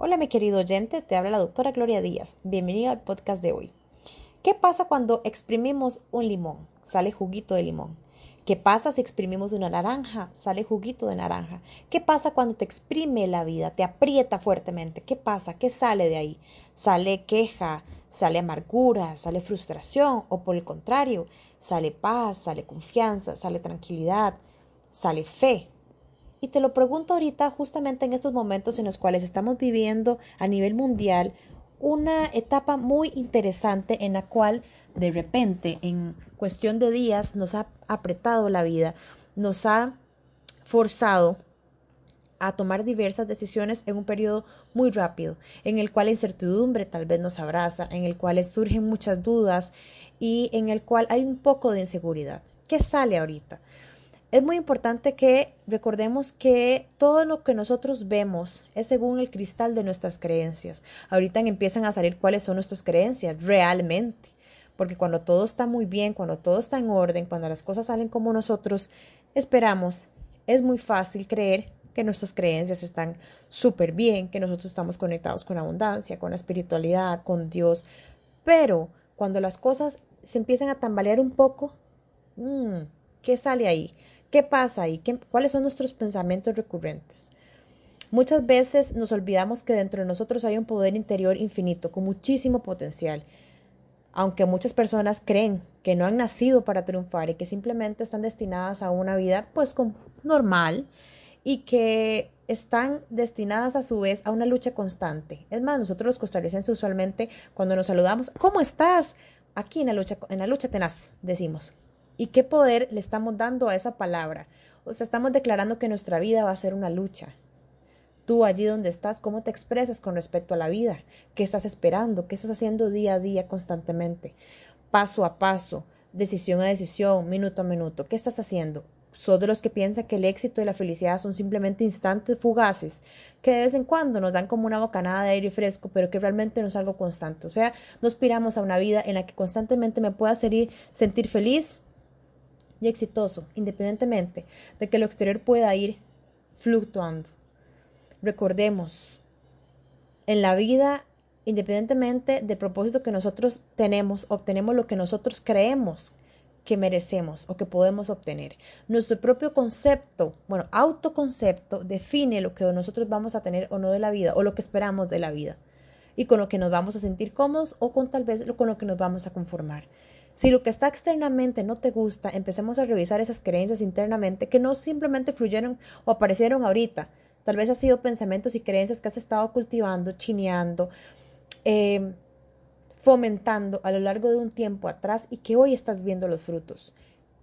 Hola mi querido oyente, te habla la doctora Gloria Díaz. Bienvenido al podcast de hoy. ¿Qué pasa cuando exprimimos un limón? Sale juguito de limón. ¿Qué pasa si exprimimos una naranja? Sale juguito de naranja. ¿Qué pasa cuando te exprime la vida? Te aprieta fuertemente. ¿Qué pasa? ¿Qué sale de ahí? ¿Sale queja? ¿Sale amargura? ¿Sale frustración? ¿O por el contrario? ¿Sale paz? ¿Sale confianza? ¿Sale tranquilidad? ¿Sale fe? Y te lo pregunto ahorita justamente en estos momentos en los cuales estamos viviendo a nivel mundial una etapa muy interesante en la cual de repente en cuestión de días nos ha apretado la vida, nos ha forzado a tomar diversas decisiones en un periodo muy rápido, en el cual la incertidumbre tal vez nos abraza, en el cual surgen muchas dudas y en el cual hay un poco de inseguridad. ¿Qué sale ahorita? Es muy importante que recordemos que todo lo que nosotros vemos es según el cristal de nuestras creencias. Ahorita empiezan a salir cuáles son nuestras creencias realmente. Porque cuando todo está muy bien, cuando todo está en orden, cuando las cosas salen como nosotros esperamos, es muy fácil creer que nuestras creencias están súper bien, que nosotros estamos conectados con abundancia, con la espiritualidad, con Dios. Pero cuando las cosas se empiezan a tambalear un poco, mmm, ¿qué sale ahí? ¿Qué pasa ahí? ¿Cuáles son nuestros pensamientos recurrentes? Muchas veces nos olvidamos que dentro de nosotros hay un poder interior infinito, con muchísimo potencial. Aunque muchas personas creen que no han nacido para triunfar y que simplemente están destinadas a una vida pues normal y que están destinadas a su vez a una lucha constante. Es más, nosotros los costarricenses usualmente cuando nos saludamos, ¿cómo estás? Aquí en la lucha, en la lucha tenaz, decimos. ¿Y qué poder le estamos dando a esa palabra? O sea, estamos declarando que nuestra vida va a ser una lucha. Tú allí donde estás, ¿cómo te expresas con respecto a la vida? ¿Qué estás esperando? ¿Qué estás haciendo día a día constantemente? Paso a paso, decisión a decisión, minuto a minuto. ¿Qué estás haciendo? ¿Sos de los que piensan que el éxito y la felicidad son simplemente instantes fugaces, que de vez en cuando nos dan como una bocanada de aire fresco, pero que realmente no es algo constante? O sea, no aspiramos a una vida en la que constantemente me pueda sentir feliz, y exitoso, independientemente de que lo exterior pueda ir fluctuando. Recordemos, en la vida, independientemente del propósito que nosotros tenemos, obtenemos lo que nosotros creemos que merecemos o que podemos obtener. Nuestro propio concepto, bueno, autoconcepto, define lo que nosotros vamos a tener o no de la vida o lo que esperamos de la vida y con lo que nos vamos a sentir cómodos o con tal vez con lo que nos vamos a conformar. Si lo que está externamente no te gusta, empecemos a revisar esas creencias internamente que no simplemente fluyeron o aparecieron ahorita. Tal vez ha sido pensamientos y creencias que has estado cultivando, chineando, em, fomentando a lo largo de un tiempo atrás y que hoy estás viendo los frutos.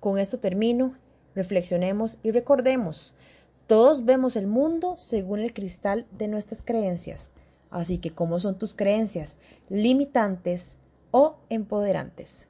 Con esto termino, reflexionemos y recordemos, todos vemos el mundo según el cristal de nuestras creencias. Así que, ¿cómo son tus creencias? ¿Limitantes o empoderantes?